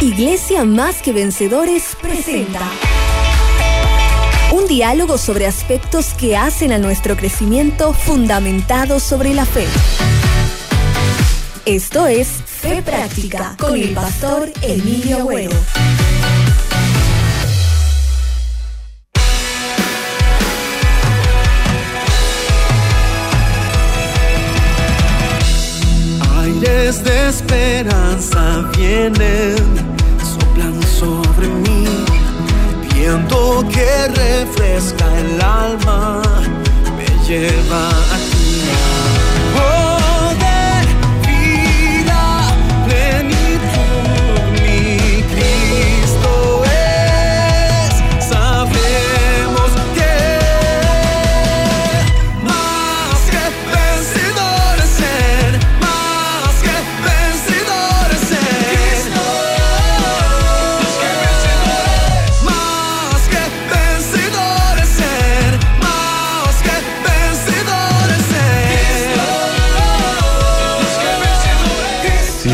Iglesia Más que Vencedores presenta un diálogo sobre aspectos que hacen a nuestro crecimiento fundamentado sobre la fe. Esto es Fe Práctica con el pastor Emilio Agüero. Esperanza vienen, soplan sobre mí, viento que refresca el alma, me lleva a ti.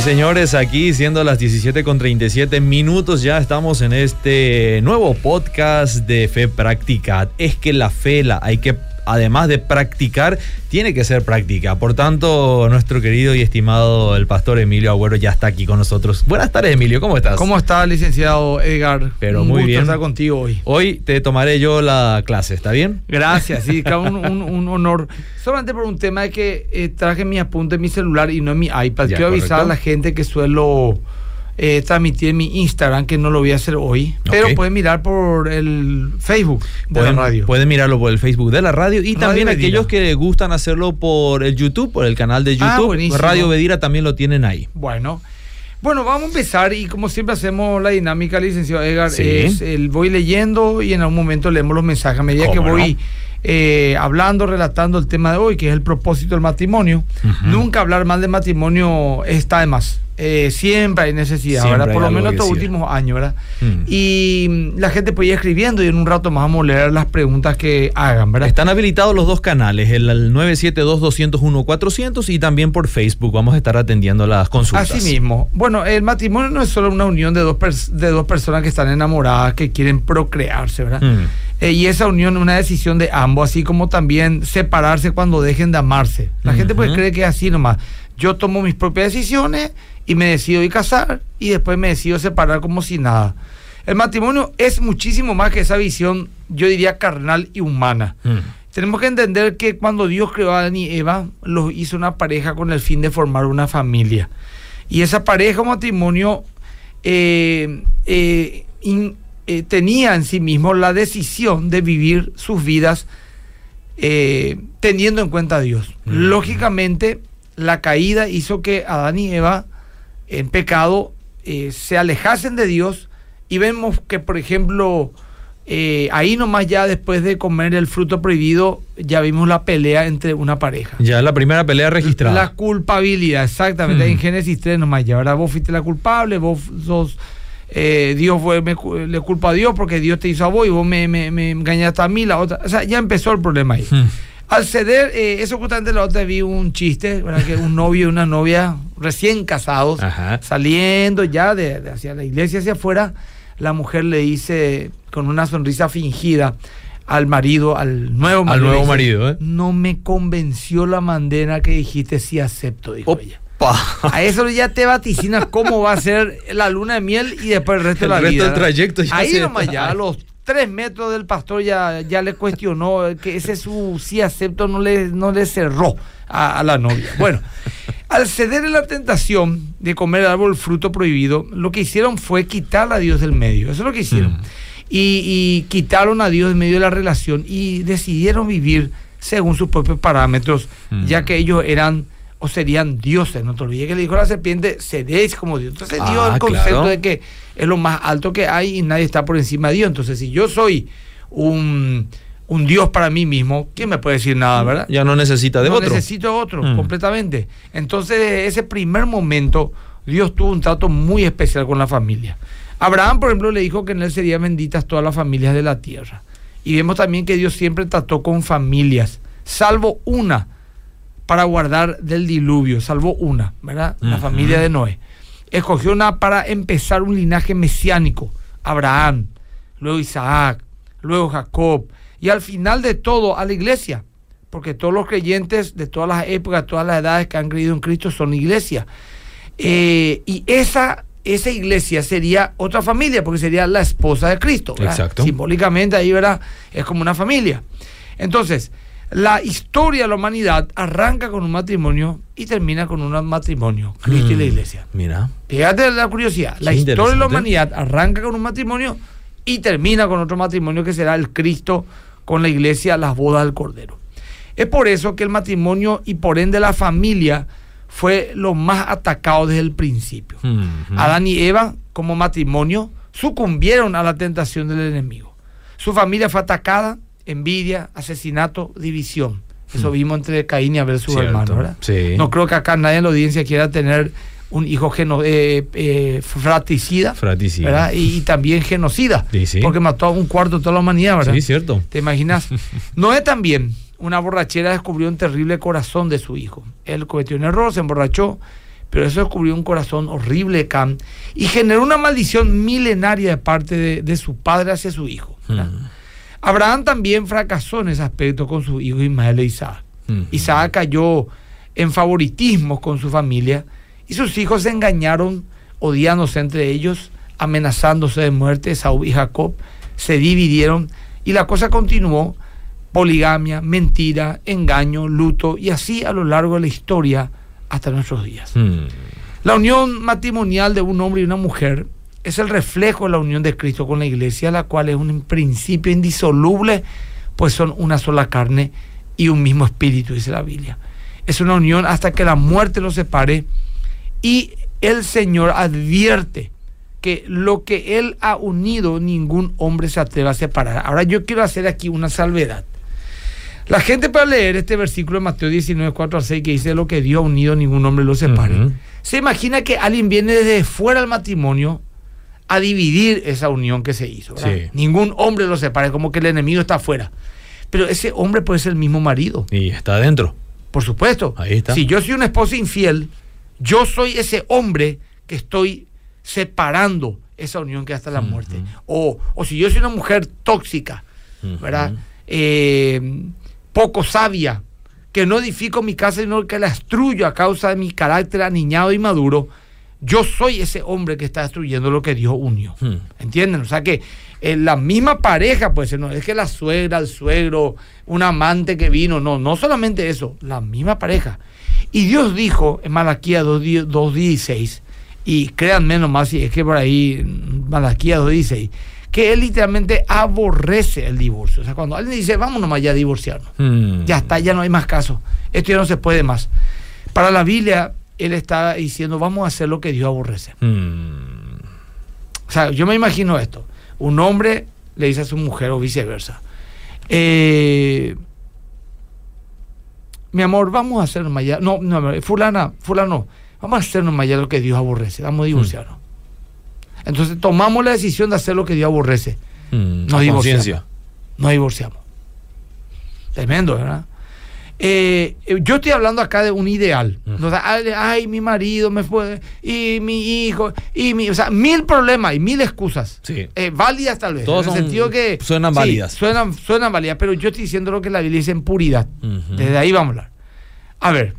Señores, aquí siendo las 17 con 37 minutos, ya estamos en este nuevo podcast de Fe Práctica. Es que la fe la hay que, además de practicar, tiene que ser práctica. Por tanto, nuestro querido y estimado el pastor Emilio Agüero ya está aquí con nosotros. Buenas tardes, Emilio, ¿cómo estás? ¿Cómo está, licenciado Edgar? Pero Un muy gusto bien. estar contigo hoy. Hoy te tomaré yo la clase, ¿está bien? Gracias, sí, un, un- un honor. Solamente por un tema de que eh, traje mi apunte en mi celular y no en mi iPad. Ya, Quiero avisar a la gente que suelo eh, transmitir en mi Instagram, que no lo voy a hacer hoy, pero pueden mirar por el Facebook de Pueden, la radio. pueden mirarlo por el Facebook de la radio y Radio también Bedira. aquellos que gustan hacerlo por el YouTube, por el canal de Ah, YouTube. buenísimo. radio Bedira también lo tienen ahí. Bueno. Bueno, vamos a empezar y como siempre hacemos la dinámica, licenciado Edgar, Sí. es el voy leyendo y en algún momento leemos los mensajes a medida que ¿Cómo no? Eh, hablando, relatando el tema de hoy, que es el propósito del matrimonio. Nunca hablar mal del matrimonio está de más. Eh, siempre hay necesidad, Siempre ¿verdad? Por lo menos estos últimos años, ¿verdad? Mm. Y mm, la gente puede ir escribiendo y en un rato más vamos a leer las preguntas que hagan, ¿verdad? Están habilitados los dos canales, el, el 972-201-400 y también por Facebook. Vamos a estar atendiendo las consultas. Así mismo. Bueno, el matrimonio no es solo una unión de dos, de dos personas que están enamoradas, que quieren procrearse, ¿verdad? Mm. Eh, y esa unión es una decisión de ambos, así como también separarse cuando dejen de amarse. La gente pues cree que es así nomás. Yo tomo mis propias decisiones y me decido ir casar y después me decido separar como si nada. El matrimonio es muchísimo más que esa visión, yo diría, carnal y humana. Mm. Tenemos que entender que cuando Dios creó a Adán y Eva, los hizo una pareja con el fin de formar una familia. Y esa pareja o matrimonio eh, eh, in- eh, tenía en sí mismo la decisión de vivir sus vidas eh, teniendo en cuenta a Dios. Mm. Lógicamente, la caída hizo que Adán y Eva, en pecado, eh, se alejasen de Dios y vemos que, por ejemplo, eh, ahí nomás ya después de comer el fruto prohibido, ya vimos la pelea entre una pareja. Ya la primera pelea registrada. La culpabilidad, exactamente. Mm. En Génesis 3 nomás ya. Ahora vos fuiste la culpable, vos sos. Eh, Dios fue, me le culpa a Dios porque Dios te hizo a vos y vos me, me- me engañaste a mí, la otra. O sea, ya empezó el problema ahí. Mm. Al ceder, eh, eso justamente la otra vi un chiste, ¿verdad? Que un novio y una novia recién casados, Ajá. saliendo ya de, de hacia la iglesia, hacia afuera, la mujer le dice con una sonrisa fingida al marido, al nuevo Al marido. nuevo le dice, marido, ¿eh? No me convenció la manera que dijiste sí acepto, dijo ella. Opa. A eso ya te vaticinas cómo va a ser la luna de miel y después el resto de la resto vida. del trayecto ya Ahí se- nomás ya, a los tres metros del pastor ya, ya le cuestionó que ese su sí acepto no le, no le cerró a, a la novia. Bueno, al ceder en la tentación de comer el árbol fruto prohibido, lo que hicieron fue quitar a Dios del medio. Eso es lo que hicieron. Mm. Y, y quitaron a Dios en medio de la relación y decidieron vivir según sus propios parámetros, Mm. ya que ellos eran o serían dioses. No te olvides que le dijo a la serpiente, seréis como Dios. Entonces Ah, dio el concepto claro. de que es lo más alto que hay y nadie está por encima de Dios. Entonces, si yo soy un, un Dios para mí mismo, ¿quién me puede decir nada, verdad? Ya no necesita de no otro. necesito otro, Mm. completamente. Entonces, ese primer momento, Dios tuvo un trato muy especial con la familia. Abraham, por ejemplo, le dijo que en él serían benditas todas las familias de la tierra. Y vemos también que Dios siempre trató con familias, salvo una, para guardar del diluvio, salvo una, ¿verdad? La familia de Noé. escogió una para empezar un linaje mesiánico. Abraham, luego Isaac, luego Jacob, y al final de todo a la iglesia, porque todos los creyentes de todas las épocas, todas las edades que han creído en Cristo son iglesia. Eh, y esa, esa iglesia sería otra familia, porque sería la esposa de Cristo. ¿verdad? Exacto. Simbólicamente ahí, ¿verdad? Es como una familia. Entonces, la historia de la humanidad arranca con un matrimonio y termina con un matrimonio, Cristo y la Mm, iglesia. Mira. Fíjate la curiosidad. La historia de la humanidad arranca con un matrimonio y termina con otro matrimonio que será el Cristo con la iglesia, las bodas del Cordero. Es por eso que el matrimonio y por ende la familia fue lo más atacado desde el principio. Adán y Eva, como matrimonio, sucumbieron a la tentación del enemigo. Su familia fue atacada, envidia, asesinato, división. Eso vimos entre Caín y Abel, Hmm. Cierto, hermanos, ¿verdad? sí. No creo que acá nadie en la audiencia quiera tener un hijo geno- eh, eh, fratricida, Fratricida. ¿verdad? Y, y también genocida, Sí, sí. porque mató a un cuarto de toda la humanidad, ¿verdad? Sí, cierto. ¿Te imaginas? Noé también, una borrachera, descubrió un terrible corazón de su hijo. Él cometió un error, se emborrachó, pero eso descubrió un corazón horrible de Cam y generó una maldición milenaria de parte de, de su padre hacia su hijo. ¿verdad? Mm. Abraham también fracasó en ese aspecto con su hijo Ismael e Isaac. Isaac cayó en favoritismo con su familia y sus hijos se engañaron, odiándose entre ellos, amenazándose de muerte. Esaú y Jacob se dividieron y la cosa continuó. Poligamia, mentira, engaño, luto y así a lo largo de la historia hasta nuestros días. La unión matrimonial de un hombre y una mujer es el reflejo de la unión de Cristo con la iglesia, la cual es un principio indisoluble, pues son una sola carne y un mismo espíritu, dice la Biblia. Es una unión hasta que la muerte los separe y el Señor advierte que lo que Él ha unido, ningún hombre se atreva a separar. Ahora yo quiero hacer aquí una salvedad. La gente para leer este versículo de Mateo 19, 4 al 6 que dice lo que Dios ha unido, ningún hombre lo separe. Se imagina que alguien viene desde fuera del matrimonio a dividir esa unión que se hizo. Ningún hombre lo separa, como que el enemigo está afuera. Pero ese hombre puede ser el mismo marido, Y está adentro. por supuesto. Ahí está. Si yo soy una esposa infiel, yo soy ese hombre que estoy separando esa unión que hasta la muerte. O, o si yo soy una mujer tóxica, ¿verdad? Eh, poco sabia, que no edifico mi casa, sino que la destruyo a causa de mi carácter aniñado y maduro, yo soy ese hombre que está destruyendo lo que Dios unió. Hmm. ¿Entienden? O sea que eh, la misma pareja, pues no es que la suegra, el suegro, un amante que vino, no, no solamente eso, la misma pareja. Y Dios dijo en Malaquía 2.16, 2.16, y créanme nomás si es que por ahí mm, Malaquía 2.16, que él literalmente aborrece el divorcio. O sea, cuando alguien dice, vamos nomás ya a divorciarnos, Mm. ya está, ya no hay más caso, esto ya no se puede más. Para la Biblia, él está diciendo, vamos a hacer lo que Dios aborrece. Mm. O sea, yo me imagino esto. Un hombre le dice a su mujer o viceversa. eh, mi amor, vamos a hacernos mañana. No, no, fulana, fulano, vamos a hacernos mañana lo que Dios aborrece. Vamos a divorciarnos. Entonces tomamos la decisión de hacer lo que Dios aborrece. Mm. Divorciamos. conciencia. Nos divorciamos. Tremendo, ¿verdad? Eh, eh, yo estoy hablando acá de un ideal. O sea, ay, ay, mi marido me fue, y mi hijo, y mi, o sea, mil problemas y mil excusas. Sí. Eh, válidas tal vez. Todas en el son- sentido que. suenan sí, válidas. Suenan, suenan válidas, pero yo estoy diciendo lo que la Biblia dice en puridad. Desde ahí vamos a hablar. A ver.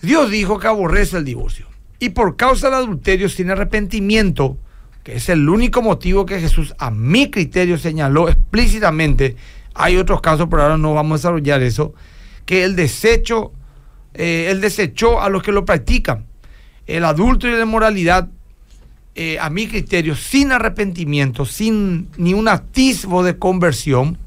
Dios dijo que aborrece el divorcio. Y por causa del adulterio sin arrepentimiento, que es el único motivo que Jesús a mi criterio señaló explícitamente, hay otros casos, pero ahora no vamos a desarrollar eso, que el desecho, eh, él desechó a los que lo practican. El adulto y la inmoralidad, eh, a mi criterio, sin arrepentimiento, sin ni un atisbo de conversión,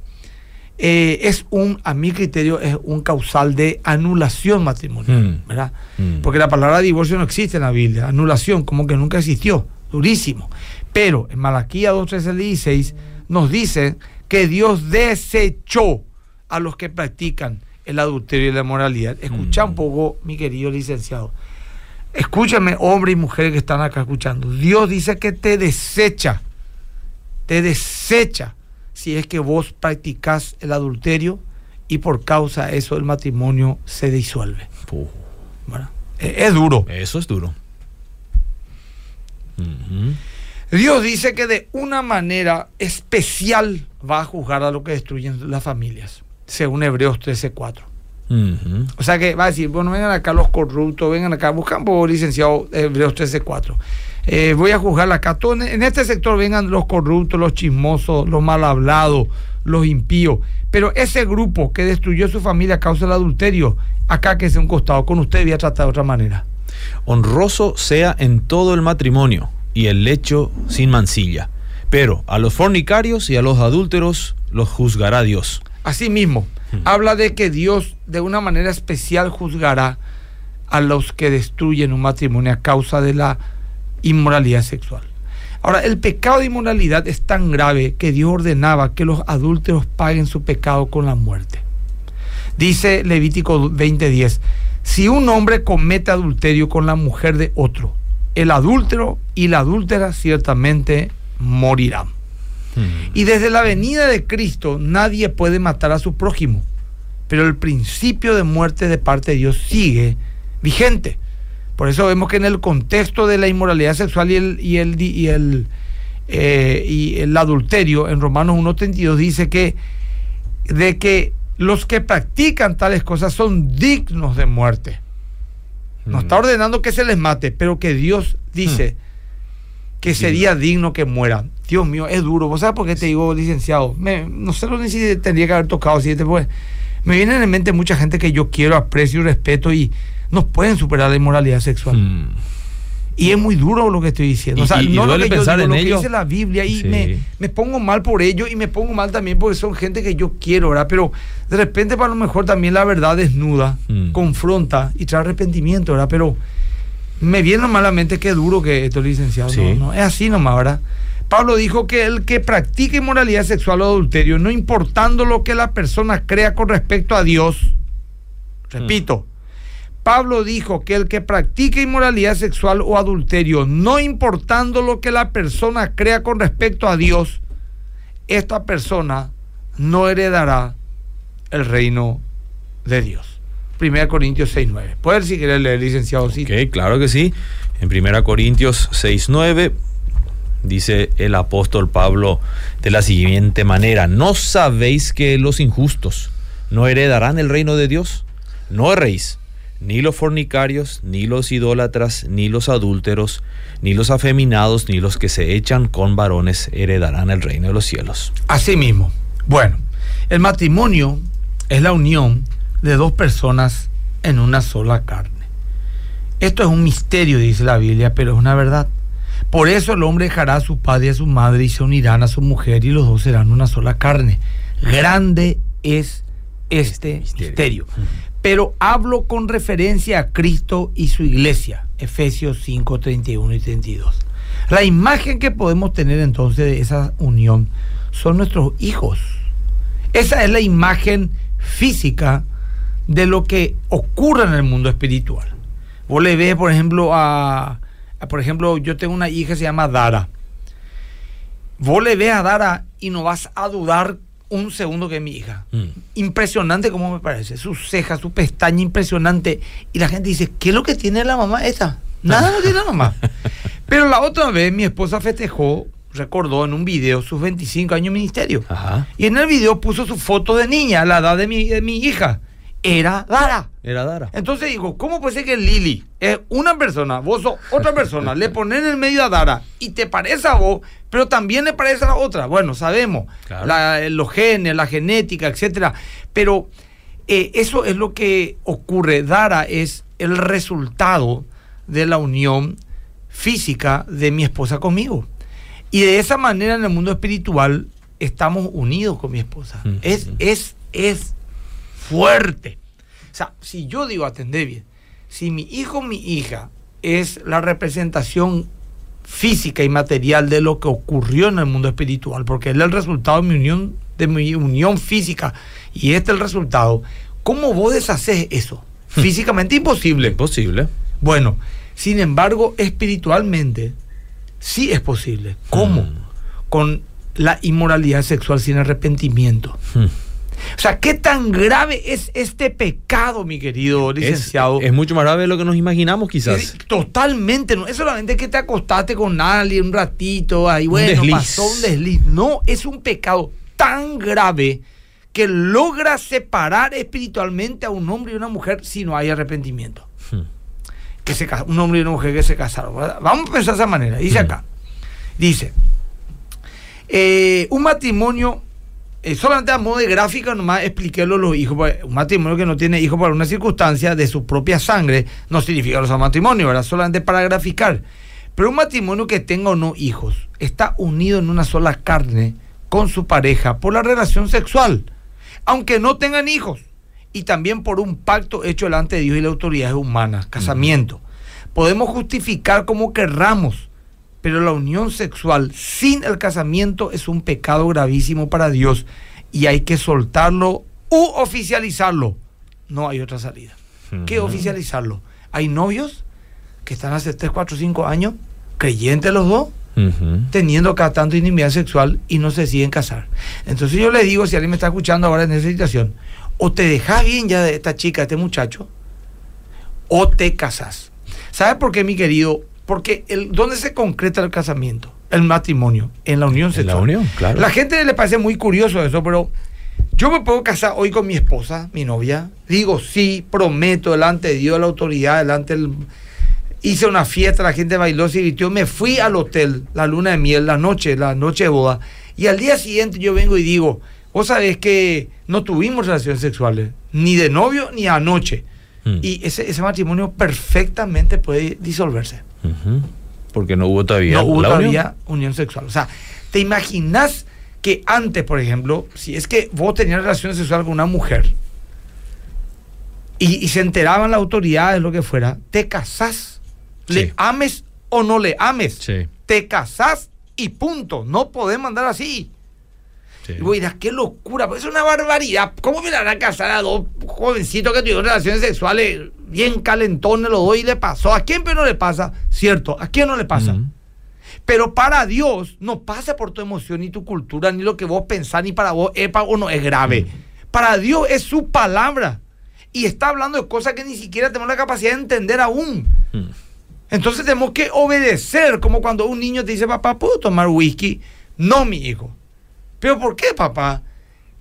eh, es un, a mi criterio, es un causal de anulación matrimonial, Mm. ¿verdad? Mm. Porque la palabra divorcio no existe en la Biblia, anulación como que nunca existió, durísimo. Pero en Malaquía 2, 13 al 16 nos dice que Dios desechó a los que practican el adulterio y la moralidad. Escucha un Mm. poco, mi querido licenciado. Escúchame, hombre y mujeres que están acá escuchando. Dios dice que te desecha, te desecha si es que vos practicás el adulterio y por causa de eso el matrimonio se disuelve. Eh, Es duro. Eso es duro. Dios dice que de una manera especial va a juzgar a lo que destruyen las familias, según Hebreos 13:4. Ujú. O sea que va a decir, bueno, vengan acá los corruptos, vengan acá, buscan por licenciado Hebreos 13:4. Eh, voy a juzgar acá. Todo en- en este sector vengan los corruptos, los chismosos, los mal hablados, los impíos. Pero ese grupo que destruyó su familia a causa del adulterio, acá que es un costado, con usted voy a tratar de otra manera. Honroso sea en todo el matrimonio y el lecho sin mancilla. Pero a los fornicarios y a los adúlteros los juzgará Dios. Asimismo, habla de que Dios de una manera especial juzgará a los que destruyen un matrimonio a causa de la inmoralidad sexual. Ahora, el pecado de inmoralidad es tan grave que Dios ordenaba que los adúlteros paguen su pecado con la muerte. Dice Levítico 20:10, si un hombre comete adulterio con la mujer de otro, el adúltero y la adúltera ciertamente morirán. Y desde la venida de Cristo nadie puede matar a su prójimo, pero el principio de muerte de parte de Dios sigue vigente. Por eso vemos que en el contexto de la inmoralidad sexual y el, y el, y el, eh, y el adulterio, en Romanos 1.32 dice que de que los que practican tales cosas son dignos de muerte. No está ordenando que se les mate, pero que Dios dice que sería digno que muera. Dios mío, es duro. ¿Vos sabés por qué te digo, licenciado? Me- no sé ni si tendría que haber tocado siete, pues. Me vienen en mente mucha gente que yo quiero, aprecio y respeto y no pueden superar la inmoralidad sexual. Mm. Y es muy duro lo que estoy diciendo. Y- o sea, y- y no lo duele que yo pensar digo, en lo ello. que dice la Biblia y Sí. me, me pongo mal por ello y me pongo mal también porque son gente que yo quiero, ¿verdad? Pero de repente para lo mejor también la verdad desnuda, Mm. confronta y trae arrepentimiento, ¿verdad? Pero me viene malamente qué duro que esto, licenciado. Sí. No, no, es así nomás, ¿verdad? Pablo dijo que el que practique inmoralidad sexual o adulterio, no importando lo que la persona crea con respecto a Dios, repito, Pablo dijo que el que practique inmoralidad sexual o adulterio, no importando lo que la persona crea con respecto a Dios, esta persona no heredará el reino de Dios. 1 Corintios 6.9. Puede si quiere leer, licenciado. Sí. Ok, claro que sí. En 1 Corintios 6.9 dice el apóstol Pablo de la siguiente manera, ¿no sabéis que los injustos no heredarán el reino de Dios? No erréis, ni los fornicarios, ni los idólatras, ni los adúlteros, ni los afeminados, ni los que se echan con varones heredarán el reino de los cielos. Así mismo. Bueno, el matrimonio es la unión de dos personas en una sola carne. Esto es un misterio, dice la Biblia, pero es una verdad. Por eso el hombre dejará a su padre y a su madre y se unirán a su mujer y los dos serán una sola carne. Grande es este misterio. misterio. Pero hablo con referencia a Cristo y su iglesia. Efesios 5, 31 y 32. La imagen que podemos tener entonces de esa unión son nuestros hijos. Esa es la imagen física de lo que ocurre en el mundo espiritual. Vos le ves, por ejemplo, a, por ejemplo, yo tengo una hija que se llama Dara. Vos le ves a Dara y no vas a dudar un segundo que mi hija. Mm. Impresionante como me parece. Sus cejas, su pestaña impresionante. Y la gente dice, ¿qué es lo que tiene la mamá esta? Nada no tiene la mamá. Pero la otra vez mi esposa festejó, recordó en un video sus 25 años de ministerio. Ajá. Y en el video puso su foto de niña, a la edad de mi, de mi hija. Era Dara. Era Dara. Entonces digo, ¿cómo puede ser que Lili es una persona, vos sos otra persona, le pones en el medio a Dara y te parece a vos, pero también le parece a la otra? Bueno, sabemos, Claro. la- los genes, la genética, etcétera. Pero eh, eso es lo que ocurre. Dara es el resultado de la unión física de mi esposa conmigo. Y de esa manera en el mundo espiritual estamos unidos con mi esposa. Mm. Es, es, es fuerte. O sea, si yo digo, atendé bien, si mi hijo o mi hija es la representación física y material de lo que ocurrió en el mundo espiritual, porque él es el resultado de mi unión, de mi unión física, y este es el resultado, ¿cómo vos deshaces eso? Físicamente imposible. Imposible. Bueno, sin embargo, espiritualmente sí es posible. ¿Cómo? Mm. Con la inmoralidad sexual sin arrepentimiento. Mm. O sea, ¿qué tan grave es este pecado, mi querido licenciado? es mucho más grave de lo que nos imaginamos, quizás. Es- Totalmente, no es solamente que te acostaste con alguien un ratito, ahí bueno, pasó un desliz. No, es un pecado tan grave que logra separar espiritualmente a un hombre y una mujer si no hay arrepentimiento. Hmm. Que se, un hombre y una mujer que se casaron. ¿verdad? Vamos a pensar de esa manera. Dice Mm. acá. Dice, eh, un matrimonio, eh, solamente a modo de gráfica nomás expliquélo a los hijos. porque Un matrimonio que no tiene hijos por una circunstancia de su propia sangre no significa que no sea matrimonio, ¿verdad? Solamente para graficar. Pero un matrimonio que tenga o no hijos está unido en una sola carne con su pareja por la relación sexual, aunque no tengan hijos, y también por un pacto hecho delante de Dios y las autoridades humanas, casamiento. Podemos justificar como querramos, pero la unión sexual sin el casamiento es un pecado gravísimo para Dios y hay que soltarlo u oficializarlo. No hay otra salida. ¿Qué Ujú. oficializarlo? Hay novios que están hace 3, 4, 5 años, creyentes los dos, teniendo cada tanto intimidad sexual y no se deciden casar. Entonces yo le digo, si alguien me está escuchando ahora en esa situación, o te dejas bien ya de esta chica, de este muchacho, o te casas. ¿Sabes por qué, mi querido? Porque el, ¿dónde se concreta el casamiento? El matrimonio, en la unión En sexual. la unión, claro. La gente le parece muy curioso eso, pero yo me puedo casar hoy con mi esposa, mi novia. Digo sí, prometo delante de Dios, la autoridad, delante del... Hice una fiesta, la gente bailó, se divirtió. Me fui al hotel, la luna de miel, la noche, la noche de boda. Y al día siguiente yo vengo y digo, vos sabés que no tuvimos relaciones sexuales, ni de novio ni anoche. Mm. Y ese, ese matrimonio perfectamente puede disolverse. Porque no hubo todavía. No hubo unión. todavía unión sexual. O sea, ¿te imaginas que antes, por ejemplo, si es que vos tenías relaciones sexuales con una mujer y, y se enteraban las autoridades, lo que fuera, te casás, Sí. le ames o no le ames, Sí. te casás y punto. No podemos andar así. Sí. Y vos dirás, qué locura, pues es una barbaridad. ¿Cómo me la van a casar a dos jovencitos que tuvieron relaciones sexuales bien calentones los dos y le pasó? ¿A quién pero no le pasa? Cierto, ¿a quién no le pasa? Pero para Dios no pasa por tu emoción ni tu cultura, ni lo que vos pensás, ni para vos es o no es grave. Para Dios es su palabra. Y está hablando de cosas que ni siquiera tenemos la capacidad de entender aún. Entonces tenemos que obedecer, como cuando un niño te dice, papá, ¿puedo tomar whisky? No, mi hijo. ¿Pero por qué, papá?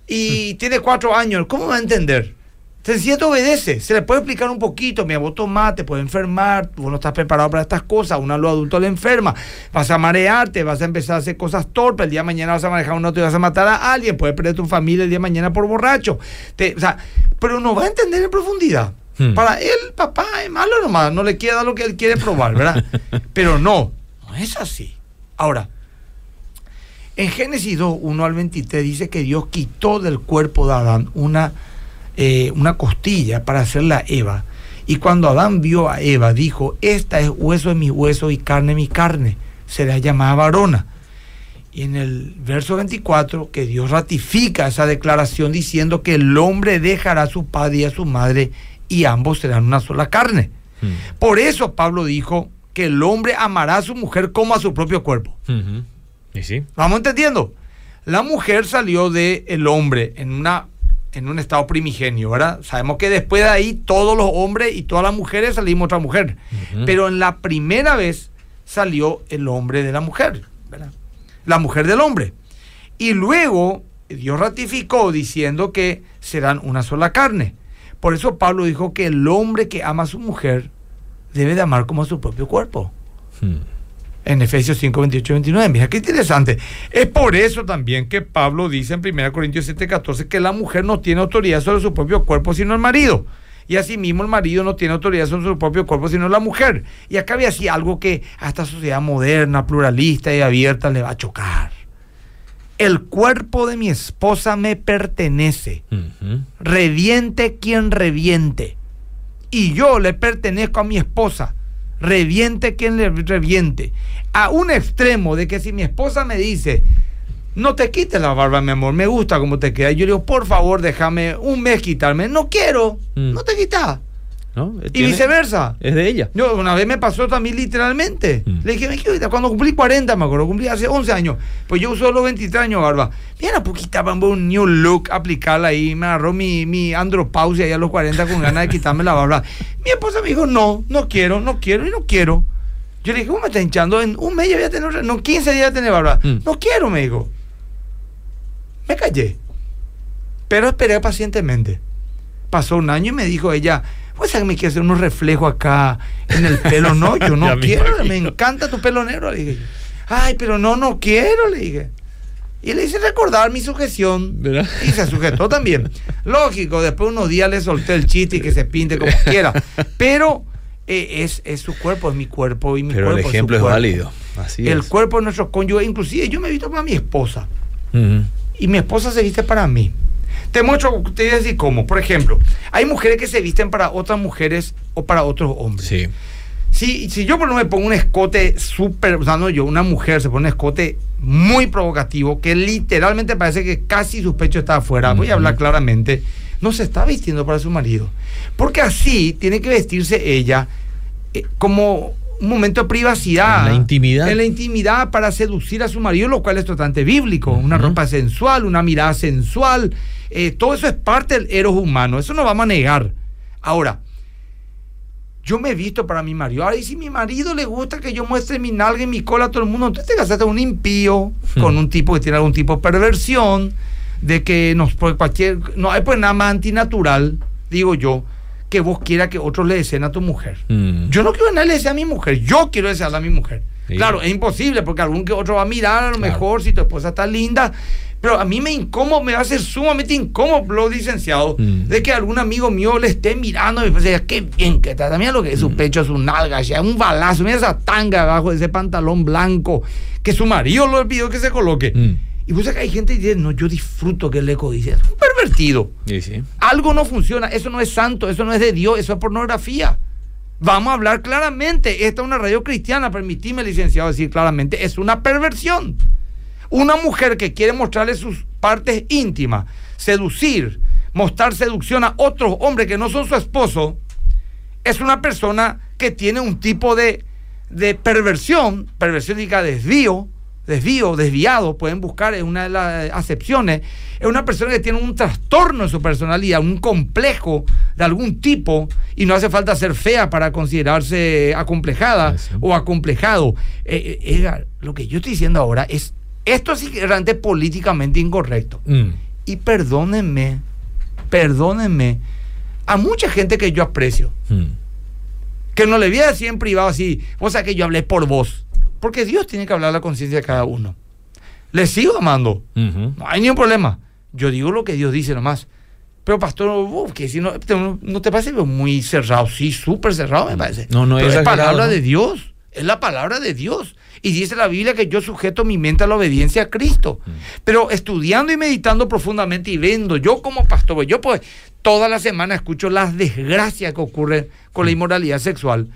Y tiene cuatro años, ¿cómo va a entender? Sencillamente obedece, se le puede explicar un poquito, mira, vos tomás, te puede enfermar, vos no estás preparado para estas cosas, uno a los adultos le enferma, vas a marearte, vas a empezar a hacer cosas torpes, el día de mañana vas a manejar un auto y vas a matar a alguien, puedes perder tu familia el día de mañana por borracho, Te- o sea, pero no va a entender en profundidad. Hmm. Para él, papá, es malo nomás, no le quiere dar lo que él quiere probar, ¿verdad? Pero no, no es así. Ahora, en Génesis 2, 1 al 23 dice que Dios quitó del cuerpo de Adán una, eh, una costilla para hacerla Eva. Y cuando Adán vio a Eva, dijo, esta es hueso de mi hueso y carne de mi carne. Será llamada varona. Y en el verso 24, que Dios ratifica esa declaración diciendo que el hombre dejará a su padre y a su madre y ambos serán una sola carne. Mm. Por eso Pablo dijo que el hombre amará a su mujer como a su propio cuerpo. Ujú. Y sí. ¿Vamos entendiendo? La mujer salió del el hombre en, una, en un estado primigenio, ¿verdad? Sabemos que después de ahí todos los hombres y todas las mujeres salimos otra mujer. Pero en la primera vez salió el hombre de la mujer, ¿verdad? La mujer del hombre. Y luego Dios ratificó diciendo que serán una sola carne. Por eso Pablo dijo que el hombre que ama a su mujer debe de amar como a su propio cuerpo Mm. En Efesios 5, 28 y 29. Mira qué interesante. Es por eso también que Pablo dice en 1 Corintios 7, 14 que la mujer no tiene autoridad sobre su propio cuerpo sino el marido. Y asimismo el marido no tiene autoridad sobre su propio cuerpo sino la mujer. Y acá había así algo que a esta sociedad moderna, pluralista y abierta le va a chocar. El cuerpo de mi esposa me pertenece. Reviente quien reviente. Y yo le pertenezco a mi esposa. Reviente quien le reviente. A un extremo de que si mi esposa me dice, no te quites la barba, mi amor, me gusta como te queda. Yo le digo, por favor, déjame un mes quitarme. No quiero, Mm. no te quitas. ¿No? Y Tiene- viceversa. Es de ella. Yo, una vez me pasó también literalmente. Mm. Le dije, "Me quiero quitar". cuando cumplí 40, me acuerdo, cumplí hace 11 años. Pues yo uso los 23 años barba. Mira, pues quitaba un new look, aplicarla ahí. Me agarró mi, mi andropausia ahí a los 40 con ganas de quitarme la barba. Mi esposa me dijo, no, no quiero, no quiero y no quiero. Yo le dije, ¿cómo me está hinchando? En un mes ya voy a tener, no, 15 días voy a tener barba. Mm. No quiero, me dijo. Me callé. Pero esperé pacientemente. Pasó un año y me dijo ella, pues mí que hacer unos reflejos acá en el pelo. No, yo no me quiero, me encanta tu pelo negro. Le dije. Ay, pero no, no quiero, le dije. Y le hice recordar mi sujeción. ¿Verdad? Y se sujetó también. Lógico, después de unos días le solté el chiste y que se pinte como quiera. Pero eh, es, es su cuerpo, es mi cuerpo y mi Pero el cuerpo ejemplo es, su cuerpo. válido. Así El es. cuerpo de nuestros cónyuges, inclusive yo me he visto para mi esposa Ujú. y mi esposa se viste para mí. Te muestro, te a decir cómo. Por ejemplo, hay mujeres que se visten para otras mujeres o para otros hombres. Sí. Si, si yo por ejemplo me pongo un escote súper, o sea, no yo, una mujer se pone un escote muy provocativo, que literalmente parece que casi su pecho está afuera, voy a hablar claramente, no se está vistiendo para su marido. Porque así tiene que vestirse ella eh, como un momento de privacidad. En la intimidad. En la intimidad para seducir a su marido, lo cual es totalmente bíblico. Una ropa sensual, una mirada sensual. Eh, todo eso es parte del eros humano. Eso no vamos a negar. Ahora, yo me he visto para mi marido. Ahora, y si mi marido le gusta que yo muestre mi nalga y mi cola a todo el mundo, entonces te casaste con un impío, Hmm. con un tipo que tiene algún tipo de perversión, de que nos puede cualquier. No hay pues nada más antinatural, digo yo, que vos quieras que otros le deseen a tu mujer. Mm. Yo no quiero que nadie le desee a mi mujer, yo quiero desearle a mi mujer. Sí. Claro, es imposible porque algún que otro va a mirar a lo Claro. mejor si tu esposa está linda. Pero a mí me incómodo, me va a hacer sumamente incómodo, lo licenciado, Mm. de que algún amigo mío le esté mirando y diga, qué bien que está. Mira lo que es Mm. su pecho, su nalga, ya, un balazo, mira esa tanga abajo ese pantalón blanco, que su marido lo pidió que se coloque. Mm. Y pues que hay gente que dice, no, yo disfruto que el eco dice, es un pervertido. Sí, sí. Algo no funciona, eso no es santo, eso no es de Dios, eso es pornografía. Vamos a hablar claramente. Esta es una radio cristiana, permitime, licenciado, decir claramente, es una perversión. Una mujer que quiere mostrarle sus partes íntimas, seducir, mostrar seducción a otros hombres que no son su esposo, es una persona que tiene un tipo de, de perversión, perversión significa desvío, desvío, desviado, pueden buscar en una de las acepciones, es una persona que tiene un trastorno en su personalidad, un complejo de algún tipo, y no hace falta ser fea para considerarse acomplejada o acomplejado. Eh, eh, Edgar, lo que yo estoy diciendo ahora es, esto sí que realmente políticamente incorrecto. Mm. Y perdónenme, perdónenme a mucha gente que yo aprecio, Mm. que no le voy a decir en privado así, o sea que yo hablé por vos, porque Dios tiene que hablar la conciencia de cada uno. Le sigo amando, no hay ningún problema. Yo digo lo que Dios dice nomás. Pero pastor, que si no, te, no te parece muy cerrado, sí, súper cerrado me parece. No, no Pero es palabra ¿no? de Dios, es la palabra de Dios. Y dice la Biblia que yo sujeto mi mente a la obediencia a Cristo. Mm. Pero estudiando y meditando profundamente y viendo, yo como pastor, yo pues toda la semana escucho las desgracias que ocurren con Mm. la inmoralidad sexual.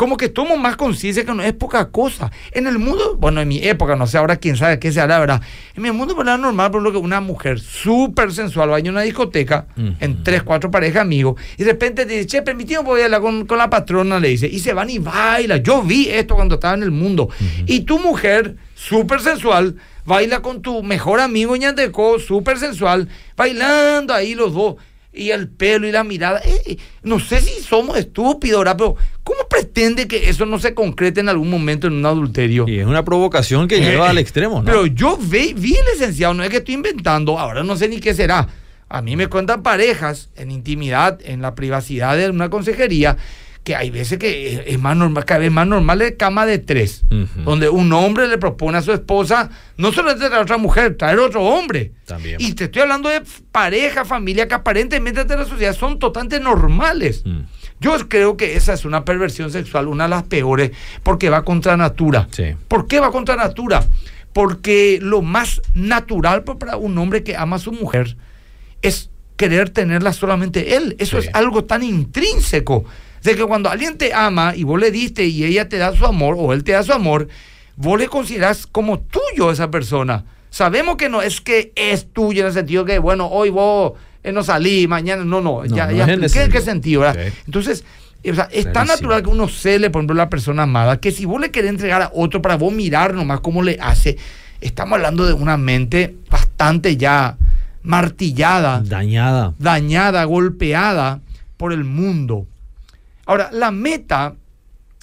Como que tomo más conciencia que no es poca cosa. En el mundo, bueno, en mi época, no sé ahora quién sabe qué sea la verdad. En mi mundo, pues, era normal, por lo que una mujer súper sensual vaya a una discoteca, en tres, cuatro parejas amigos, y de repente te dice, che, permitido voy a hablar con, con la patrona, le dice, y se van y bailan. Yo vi esto cuando estaba en el mundo. Y tu mujer, súper sensual, baila con tu mejor amigo ñandeco, súper sensual, bailando ahí los dos. Y el pelo y la mirada. Eh, eh, no sé si somos estúpidos, ¿verdad? Pero ¿cómo pretende que eso no se concrete en algún momento en un adulterio? Y es una provocación que Eh, lleva al extremo, ¿no? Pero yo vi, vi, licenciado, no es que estoy inventando, ahora no sé ni qué será. A mí me cuentan parejas en intimidad, en la privacidad de una consejería, que hay veces que es- más normal, cada vez más normal es cama de tres, donde un hombre le propone a su esposa no solo traer a otra mujer, traer otro hombre. También. Y te estoy hablando de pareja, familia, que aparentemente ante la sociedad son totalmente normales. Mm. Yo creo que esa es una perversión sexual, una de las peores, porque va contra natura. Sí. ¿Por qué va contra natura? Porque lo más natural pa- para un hombre que ama a su mujer es querer tenerla solamente él. Eso Sí. es algo tan intrínseco. De que cuando alguien te ama y vos le diste y ella te da su amor o él te da su amor, vos le considerás como tuyo a esa persona. Sabemos que no es que es tuyo en el sentido que, bueno, hoy vos eh, no salí, mañana, no, no, No, ya, no ya qué sentido. sentido, ¿verdad? Sí. Entonces, o sea, es tan natural que uno cele, por ejemplo, a la persona amada, que si vos le querés entregar a otro para vos mirar nomás cómo le hace, estamos hablando de una mente bastante ya martillada, Dañada. dañada, golpeada por el mundo. Ahora, la meta,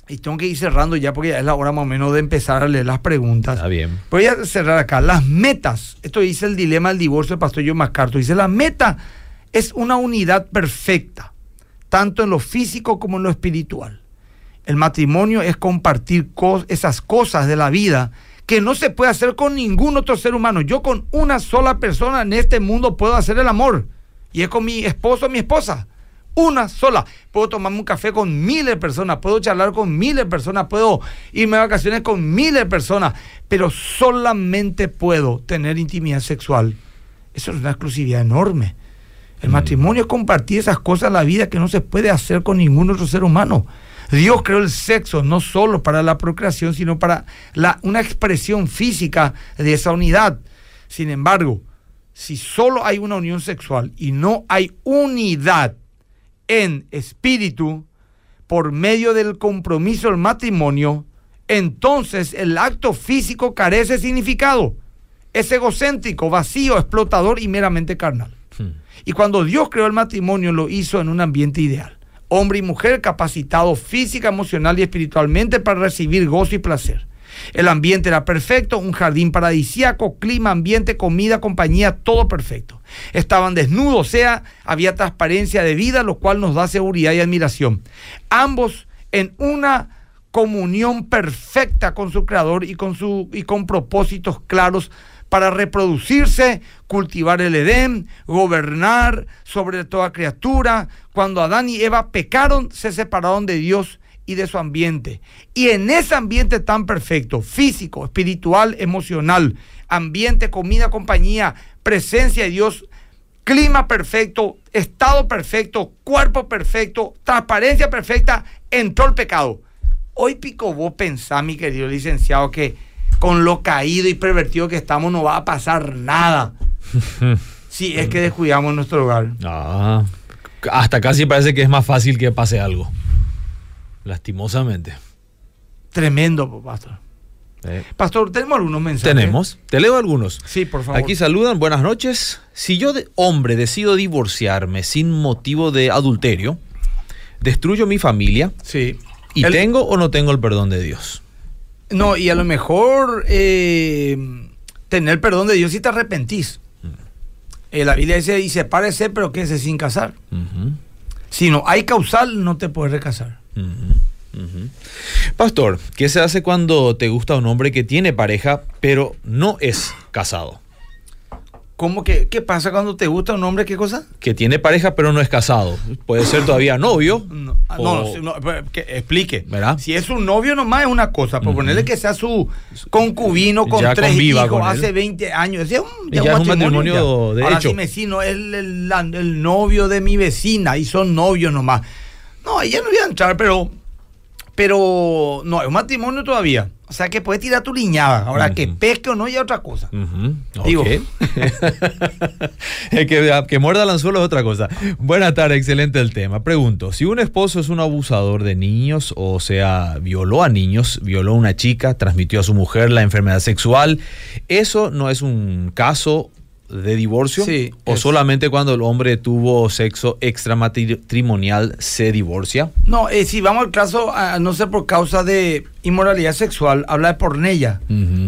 y tengo que ir cerrando ya porque ya es la hora más o menos de empezar a leer las preguntas. Está bien. Voy a cerrar acá. Las metas, esto dice el dilema del divorcio del pastor John MacArthur, dice, la meta es una unidad perfecta, tanto en lo físico como en lo espiritual. El matrimonio es compartir cos- esas cosas de la vida que no se puede hacer con ningún otro ser humano. Yo con una sola persona en este mundo puedo hacer el amor. Y es con mi esposo o mi esposa. Una sola. Puedo tomarme un café con miles de personas, puedo charlar con miles de personas, puedo irme de vacaciones con miles de personas, pero solamente puedo tener intimidad sexual. Eso es una exclusividad enorme. El matrimonio es compartir esas cosas en la vida que no se puede hacer con ningún otro ser humano. Dios creó el sexo no solo para la procreación, sino para la, una expresión física de esa unidad. Sin embargo, si solo hay una unión sexual y no hay unidad en espíritu por medio del compromiso del matrimonio, entonces el acto físico carece de significado. Es egocéntrico, vacío, explotador y meramente carnal. Hmm. Y cuando Dios creó el matrimonio, lo hizo en un ambiente ideal. Hombre y mujer capacitados física, emocional y espiritualmente para recibir gozo y placer. El ambiente era perfecto, un jardín paradisíaco, clima, ambiente, comida, compañía, todo perfecto. Estaban desnudos, o sea, había transparencia de vida, lo cual nos da seguridad y admiración. Ambos en una comunión perfecta con su creador y con su y con propósitos claros para reproducirse, cultivar el Edén, gobernar sobre toda criatura. Cuando Adán y Eva pecaron, se separaron de Dios y de su ambiente. Y en ese ambiente tan perfecto, físico, espiritual, emocional, ambiente, comida, compañía, presencia de Dios, clima perfecto, estado perfecto, cuerpo perfecto, transparencia perfecta, entró el pecado. Hoy pico vos pensás, mi querido licenciado, que con lo caído y pervertido que estamos no va a pasar nada. Si es que descuidamos nuestro hogar. Ah, hasta casi parece que es más fácil que pase algo. Lastimosamente. Tremendo, po, pastor. Pastor, ¿tenemos algunos mensajes? tenemos. Te leo algunos. Sí, por favor. Aquí saludan, buenas noches. Si yo, de hombre, decido divorciarme sin motivo de adulterio, destruyo mi familia Sí. y El- tengo o no tengo el perdón de Dios. No, y a lo mejor eh, tener perdón de Dios si te arrepentís. Eh, la Biblia dice, y sepárese, pero quédese sin casar. Si no hay causal, no te puedes recasar. Pastor, ¿qué se hace cuando te gusta un hombre que tiene pareja, pero no es casado? ¿Cómo que qué pasa cuando te gusta un hombre? ¿Qué cosa? Que tiene pareja, pero no es casado. Puede ser todavía novio. No, ah, o- no, no, que explique. ¿Verdad? Si es un novio nomás es una cosa, Ujú. ponerle que sea su concubino con Ya tres hijos con hace 20 años. Es un, Y ya es un matrimonio de Ahora hecho. sí me sí, no, el, el, el novio de mi vecina y son novios nomás. No, ella no voy a entrar, pero pero no, es un matrimonio todavía. O sea que puedes tirar tu liñada. Ahora que pesque o no, ya es otra cosa. Ujú, Digo. que, que muerda el anzuelo es otra cosa. Buenas tardes, excelente el tema. Pregunto, si un esposo es un abusador de niños, o sea, violó a niños, violó a una chica, transmitió a su mujer la enfermedad sexual, ¿eso no es un caso de divorcio? Sí, ¿O es. solamente cuando el hombre tuvo sexo extramatrimonial se divorcia? No, eh, si vamos al caso, a no ser por causa de inmoralidad sexual, habla de pornella.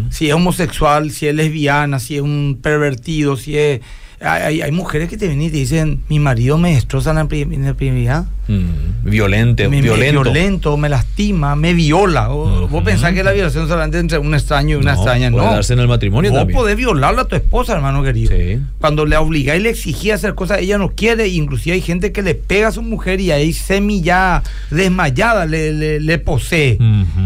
Si es homosexual, si es lesbiana, si es un pervertido, si es... Hay, mujeres que te vienen y te dicen, mi marido me destroza en la intimidad, Mm, Violente, me, me violento. violento, me lastima, me viola. O- Vos pensás que la violación solamente entre un extraño y una No, extraña, puede no. darse en el matrimonio Vos también. podés violarla a tu esposa, hermano querido. Sí. Cuando le obliga y le exigía hacer cosas, ella no quiere. Inclusive hay gente que le pega a su mujer y ahí semi ya desmayada le, le- le posee.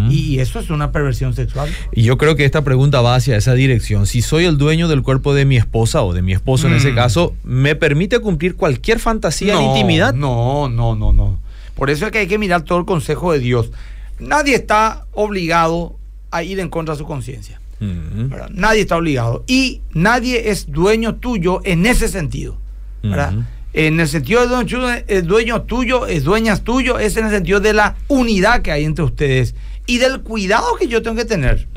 Y eso es una perversión sexual. Y yo creo que esta pregunta va hacia esa dirección. Si soy el dueño del cuerpo de mi esposa o de mi esposo en ese Mm. caso, ¿me permite cumplir cualquier fantasía de intimidad? No, no, no, no. Por eso es que hay que mirar todo el consejo de Dios. Nadie está obligado a ir en contra de su conciencia. ¿verdad? Nadie está obligado. Y nadie es dueño tuyo en ese sentido. ¿verdad? Ujú. En el sentido de dueño, tuyo, es dueño tuyo, es dueñas tuyo, es en el sentido de la unidad que hay entre ustedes y del cuidado que yo tengo que tener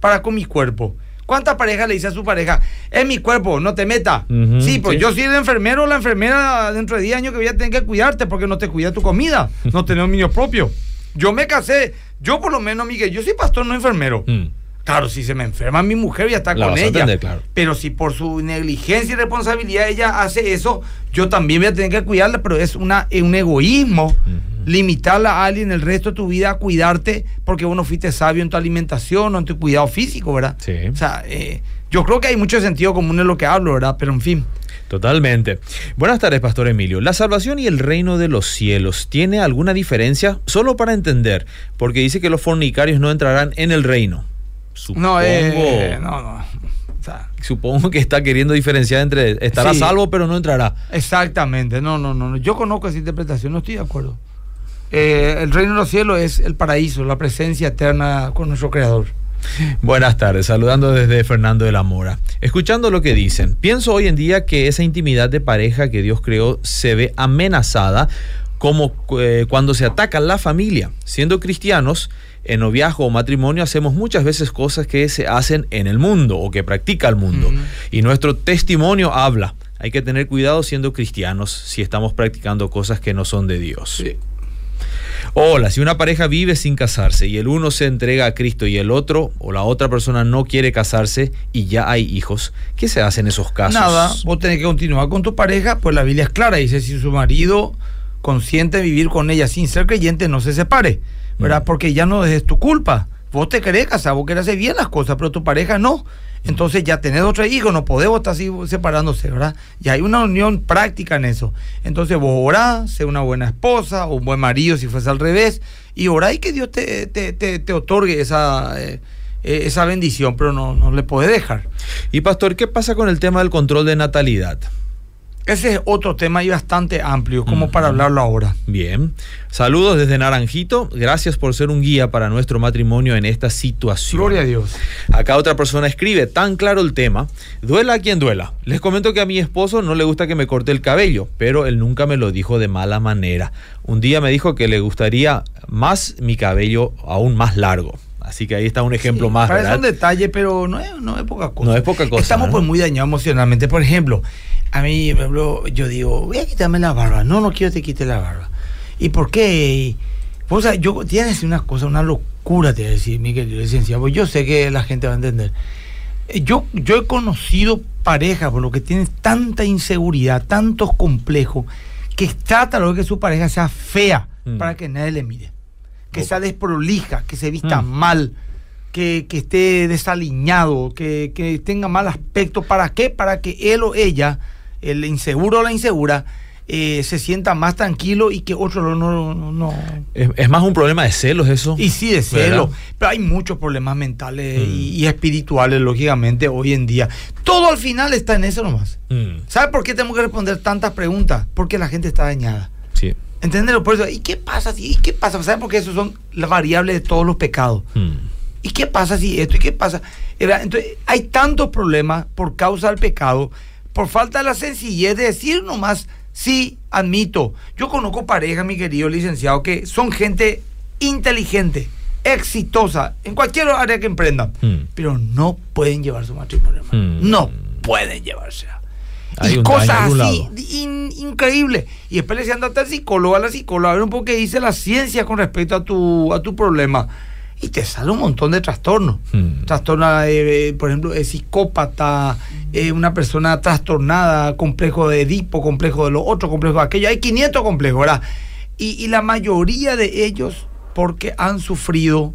para con mi cuerpo. ¿Cuántas parejas le dice a su pareja, es mi cuerpo, no te meta? Sí, pues sí. yo soy el enfermero o la enfermera dentro de 10 años que voy a tener que cuidarte porque no te cuida tu comida, no tenés un niño propio. Yo me casé, yo por lo menos, Miguel, yo soy pastor, no enfermero. Mm. Claro, si se me enferma mi mujer, voy a estar La con ella. atender, claro. Pero si por su negligencia y responsabilidad ella hace eso, yo también voy a tener que cuidarla, pero es una, eh, un egoísmo limitarla a alguien el resto de tu vida a cuidarte porque vos no fuiste sabio en tu alimentación o en tu cuidado físico, ¿verdad? Sí. O sea, eh, yo creo que hay mucho sentido común en lo que hablo, ¿verdad? Pero en fin. Totalmente. Buenas tardes, Pastor Emilio. ¿La salvación y el reino de los cielos tiene alguna diferencia? Solo para entender, porque dice que los fornicarios no entrarán en el reino. Supongo, No, eh, no, no. O sea, supongo que está queriendo diferenciar entre estará Sí. salvo pero no entrará. Exactamente, no, no, no. Yo conozco esa interpretación, no estoy de acuerdo. Eh, el reino de los cielos es el paraíso, la presencia eterna con nuestro Creador. Buenas tardes, saludando desde Fernando de la Mora. Escuchando lo que dicen, pienso hoy en día que esa intimidad de pareja que Dios creó se ve amenazada como eh, cuando se ataca la familia. Siendo cristianos, en noviazgo o matrimonio hacemos muchas veces cosas que se hacen en el mundo o que practica el mundo. Y nuestro testimonio habla. Hay que tener cuidado siendo cristianos si estamos practicando cosas que no son de Dios. Hola, si una pareja vive sin casarse y el uno se entrega a Cristo y el otro o la otra persona no quiere casarse y ya hay hijos, ¿qué se hace en esos casos? Nada, vos tenés que continuar con tu pareja, pues la Biblia es clara, dice, si su marido consiente de vivir con ella sin ser creyente, no se separe, ¿verdad? Mm. Porque ya no es tu culpa. Vos te querés casar, vos querés hacer bien las cosas, pero tu pareja no. Entonces ya tenés otro hijo, no podés estar así separándose, ¿verdad? Ya hay una unión práctica en eso. Entonces vos orás, sé una buena esposa o un buen marido si fuese al revés, y orá y que Dios te, te, te- otorgue esa, eh, eh, esa bendición, pero no, no le podés dejar. Y pastor, ¿qué pasa con el tema del control de natalidad? Ese es otro tema y bastante amplio, como para hablarlo ahora. Bien. Saludos desde Naranjito. Gracias por ser un guía para nuestro matrimonio en esta situación. Gloria a Dios. Acá otra persona escribe, tan claro el tema, duela a quien duela. Les comento que a mi esposo no le gusta que me corte el cabello, pero él nunca me lo dijo de mala manera. Un día me dijo que le gustaría más mi cabello aún más largo. Así que ahí está un ejemplo Sí, más, Parece ¿verdad? un detalle, pero no es, no es poca cosa. No es poca cosa, Estamos ¿no? pues muy dañados emocionalmente. Por ejemplo, a mí, por ejemplo, yo digo, voy a quitarme la barba. No, no quiero que te quite la barba. ¿Y por qué? Y, vos sabés, yo, tienes una cosa, una locura, te voy a decir, mi querido licenciado. Pues yo sé que la gente va a entender. Yo, yo he conocido parejas, por lo que tienen tanta inseguridad, tantos complejos, que trata lo que su pareja sea fea Mm. para que nadie le mire. Que sea desprolija, que se vista Mm. mal, que, que esté desaliñado, que, que tenga mal aspecto. ¿Para qué? Para que él o ella, el inseguro o la insegura, eh, se sienta más tranquilo y que otro no... no, no- Es, es más un problema de celos eso. y sí, de celo. ¿Verdad? Pero hay muchos problemas mentales Mm. y, y espirituales, lógicamente, hoy en día. Todo al final está en eso nomás. Mm, ¿Sabe por qué tenemos que responder tantas preguntas? Porque la gente está dañada. Sí. ¿Entenderlo? Por eso, ¿y qué pasa si? ¿Y qué pasa? ¿Saben por qué esos son las variables de todos los pecados? Mm, ¿Y qué pasa si esto? ¿Y qué pasa? Entonces, hay tantos problemas por causa del pecado, por falta de la sencillez de decir nomás, sí, admito. Yo conozco parejas, mi querido licenciado, que son gente inteligente, exitosa, en cualquier área que emprendan, Mm. pero no pueden llevar su matrimonio, hermano. Mm. No pueden llevarse. Hay y un cosas así, in- increíble. Y después le decían hasta al psicólogo, a la psicóloga, a ver un poco qué dice la ciencia con respecto a tu, a tu problema. Y te sale un montón de trastornos. Mm. Trastorno, eh, por ejemplo, es psicópata, eh, una persona trastornada, complejo de Edipo, complejo de lo otro, complejo de aquello. Hay 500 complejos, ¿verdad? Y, y la mayoría de ellos porque han sufrido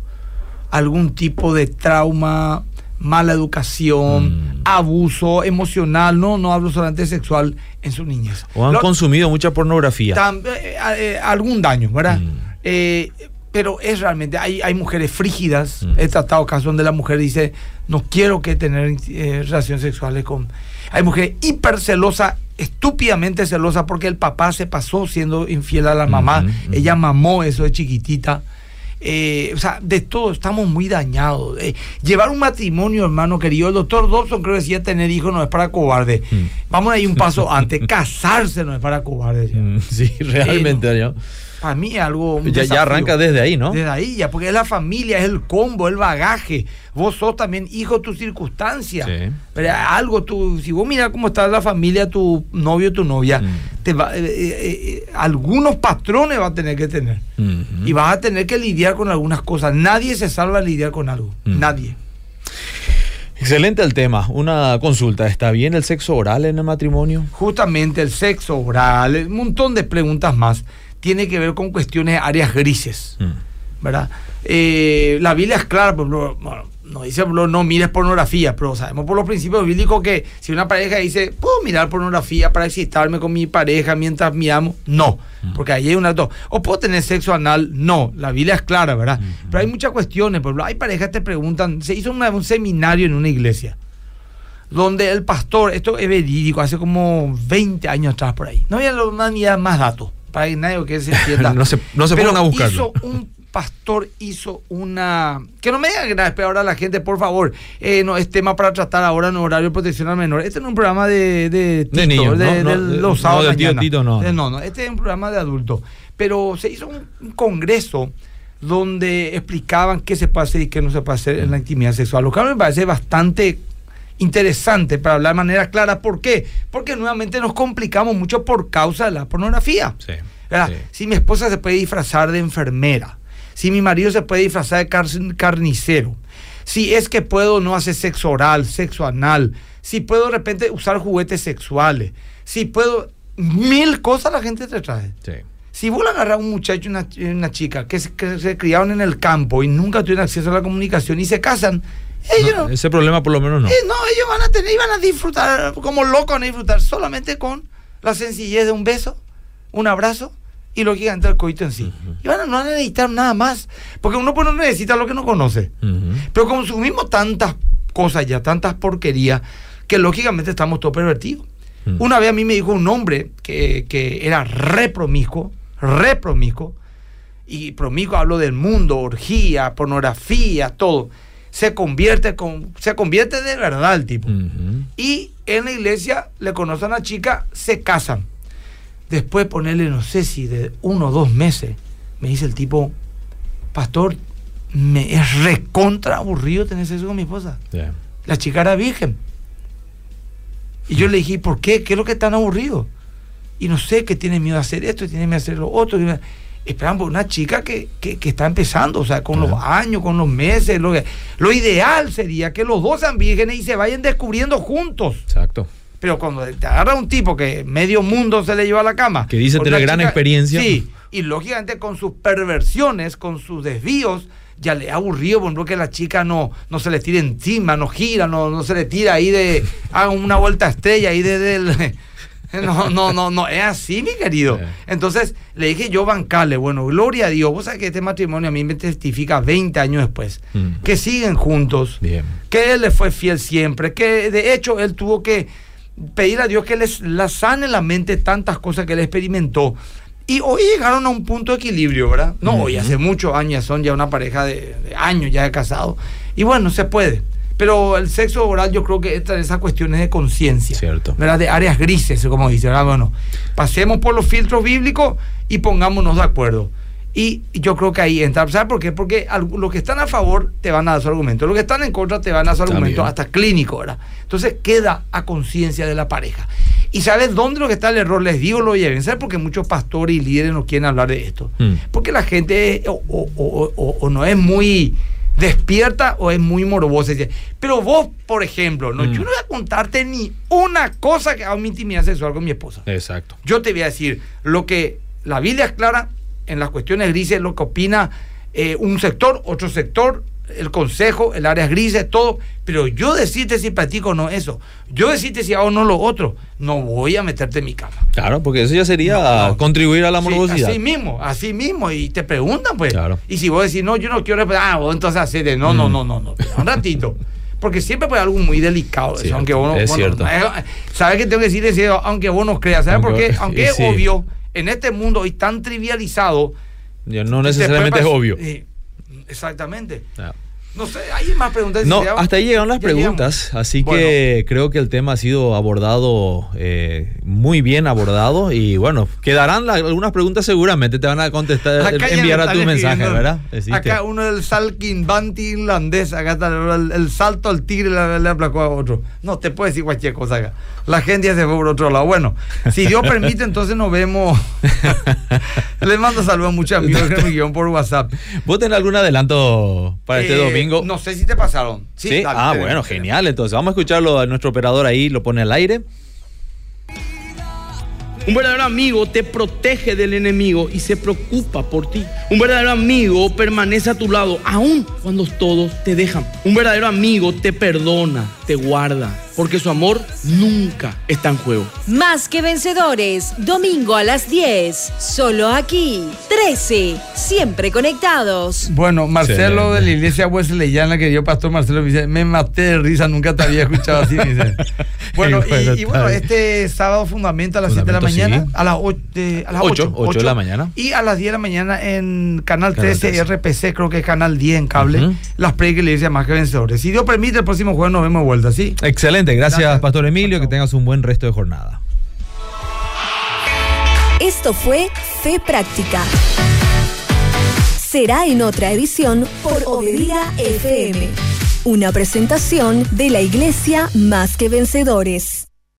algún tipo de trauma, mala educación, Mm. abuso emocional, no, no hablo solamente sexual, en su niñez. O han Lo- consumido mucha pornografía. tam- eh, eh, algún daño, ¿verdad? Mm. Eh, pero es realmente, hay, hay mujeres frígidas, Mm. he tratado casos donde la mujer dice, no quiero que tener eh, relaciones sexuales con... Hay mujeres hiper celosa, estúpidamente celosa porque el papá se pasó siendo infiel a la mamá, ella mamó eso de chiquitita. Eh, o sea, de todo, estamos muy dañados. Eh, llevar un matrimonio, hermano querido, el doctor Dobson creo que decía tener hijos no es para cobarde. Mm. Vamos a ir un paso antes, casarse no es para cobarde. Mm, Sí, realmente. ¿no? Para mí es algo... un Ya, ya arranca desde ahí, ¿no? Desde ahí ya, porque es la familia, es el combo, el bagaje. Vos sos también hijo de tu circunstancia. Sí. Pero algo, tú, si vos miras cómo está la familia, tu novio, tu novia, Mm. te va- eh, eh, eh, algunos patrones va a tener que tener. Ujú. Y vas a tener que lidiar con algunas cosas. Nadie se salva a lidiar con algo. Mm. Nadie. Excelente el tema. Una consulta. ¿Está bien el sexo oral en el matrimonio? Justamente el sexo oral, un montón de preguntas más, tiene que ver con cuestiones áreas grises. Mm. ¿verdad? Eh, la Biblia es clara, por ejemplo, bueno, no dice por ejemplo, no mires pornografía, pero sabemos por los principios bíblicos que si una pareja dice, ¿puedo mirar pornografía para excitarme con mi pareja mientras miramos? No, porque ahí hay un acto. ¿O puedo tener sexo anal? No, la Biblia es clara, ¿verdad? Pero hay muchas cuestiones, por ejemplo, hay parejas que te preguntan, se hizo una- un seminario en una iglesia donde el pastor, esto es verídico, hace como 20 años atrás por ahí, no había había más datos, que nadie que se entienda. No se- no se pongan a buscarlo. hizo un pastor hizo una que no me digan que nada, espera ahora la gente por favor eh, no es tema para tratar ahora en horario de protección al menor este no es un programa de de, Tito, niños, de, no, no, de de- los no, sábados del tío. Tito, no, Eh, no. no no este es un programa de adultos pero se hizo un, un congreso donde explicaban qué se puede hacer y qué no se puede hacer en la intimidad sexual lo cual me parece bastante interesante para hablar de manera clara ¿por qué? porque nuevamente nos complicamos mucho por causa de la pornografía Sí. sí. Si mi esposa se puede disfrazar de enfermera, si mi marido se puede disfrazar de car- carnicero, si es que puedo no hacer sexo oral, sexo anal, si puedo de repente usar juguetes sexuales, si puedo mil cosas la gente te trae. Sí. Si vos le agarras a un muchacho y una, y una chica que se, que se criaron en el campo y nunca tuvieron acceso a la comunicación y se casan, ellos No, no, ese problema por lo menos no. eh, no, ellos van a tener, y van a disfrutar, como locos van a disfrutar solamente con la sencillez de un beso, un abrazo y lógicamente el coito en sí. Y van a, no van a necesitar nada más, porque uno pues no necesita lo que no conoce. Pero consumimos tantas cosas ya, tantas porquerías, que lógicamente estamos todos pervertidos. Una vez a mí me dijo un hombre que, que era re promiscuo, re promiscuo, y promiscuo hablo del mundo, orgía, pornografía, todo. Se convierte, con, se convierte de verdad el tipo. Y en la iglesia le conocen a la chica, se casan. Después ponerle, no sé si de uno o dos meses, me dice el tipo, pastor, me es recontra aburrido tener sexo con mi esposa. La chica era virgen. Y yo le dije, ¿por qué? ¿Qué es lo que es tan aburrido? Y no sé, que tiene miedo a hacer esto, tiene miedo a hacer lo otro. Esperan por una chica que, que- que está empezando, o sea, con los años, con los meses. Lo, lo ideal sería que los dos sean vírgenes y se vayan descubriendo juntos. Exacto. Pero cuando te agarra un tipo que medio mundo se le lleva a la cama. Que dice tener gran experiencia. Sí, y lógicamente con sus perversiones, con sus desvíos, ya le ha aburrido, por ejemplo, que la chica no, no se le tire encima, no gira, no, no se le tira ahí de. haga una vuelta estrella ahí desde el. No, no, no, no, es así, mi querido. Entonces le dije yo bancarle, bueno, gloria a Dios. Vos sabés que este matrimonio a mí me testifica 20 años después, Mm. que siguen juntos, Bien. que él le fue fiel siempre, que de hecho él tuvo que pedir a Dios que les la sane la mente tantas cosas que él experimentó. Y hoy llegaron a un punto de equilibrio, ¿verdad? No, hoy hace muchos años, son ya una pareja de, de años ya de casado. Y bueno, se puede. Pero el sexo oral yo creo que entra en esas cuestiones de conciencia. Cierto. ¿verdad? De áreas grises, como dice, ¿verdad? Bueno, pasemos por los filtros bíblicos y pongámonos de acuerdo. Y yo creo que ahí entra. ¿Sabes por qué? Porque los que están a favor te van a dar su argumento. Los que están en contra te van a dar su argumento También. hasta clínico, ¿verdad? Entonces queda a conciencia de la pareja. ¿Y sabes dónde lo que está el error? Les digo, lo lleven. ¿Sabes por qué muchos pastores y líderes no quieren hablar de esto? Mm. Porque la gente o- o- o no es muy despierta o es muy morbosa. Pero vos, por ejemplo, no, Mm. yo no voy a contarte ni una cosa que haga mi intimidad sexual con mi esposa. Exacto. Yo te voy a decir lo que la Biblia es clara en las cuestiones grises, lo que opina eh, un sector, otro sector, el consejo, el área grises, todo. Pero yo decirte si practico o no eso. Yo decirte si hago o no lo otro. No voy a meterte en mi cama. Claro, porque eso ya sería No, no. contribuir a la Sí, morbosidad. así mismo, así mismo. Y te preguntan, pues. Claro. Y si vos decís, no, yo no quiero responder, ah, vos entonces haces de no, no, Mm. no, no, no. Un ratito. Porque siempre puede algo muy delicado. Eso, aunque vos no, es bueno, cierto. eh, ¿Sabes qué tengo que decir? Decir, Aunque vos no creas. ¿Sabes por qué? Aunque es sí. obvio, en este mundo hoy tan trivializado. Ya no te necesariamente es obvio. eh, Exactamente. No sé, hay más preguntas. No, hasta ahí llegaron las llegamos. preguntas, así que creo que el tema ha sido abordado eh, muy bien abordado y bueno, quedarán la- algunas preguntas seguramente, te van a contestar, Acá enviar me a tu mensaje. ¿verdad? Existe. Acá uno del Salkinbanti irlandés, acá está el, el salto al tigre le, le aplacó a otro. No, te puede decir cualquier cosa acá. La gente ya se fue por otro lado. Bueno, si Dios permite, entonces nos vemos. Les mando saludos a muchos amigos de mi guion por WhatsApp. ¿Vos tenés algún adelanto para este Eh, domingo? No sé si te pasaron. Sí, dale, ah, bueno, genial. Entonces, vamos a escucharlo a nuestro operador ahí, lo pone al aire. Un verdadero amigo te protege del enemigo y se preocupa por ti. Un verdadero amigo permanece a tu lado aun cuando todos te dejan. Un verdadero amigo te perdona, te guarda, porque su amor nunca está en juego. Más que vencedores, domingo a las 10, solo aquí, 13, siempre conectados. Bueno, Marcelo de la iglesia Wesleyana, que dio pastor Marcelo, me dice, me maté de risa, nunca te había escuchado así. me dice. Bueno, y, bueno, este sábado fundamento a las 7 de la mañana, sí. a las 8, a las Ocho, 8, ocho de la mañana. Y a las 10 de la mañana en Canal Canal 13, 13. RPC, creo que es Canal 10 en cable, Ujú. las predicas de la iglesia más que vencedores. Si Dios permite, el próximo jueves nos vemos de vuelta, ¿sí? Excelente, gracias, Gracias. Pastor Emilio, que tengas un buen resto de jornada. Esto fue Fe Práctica. Será en otra edición por Obedía FM. Una presentación de la Iglesia Más que Vencedores.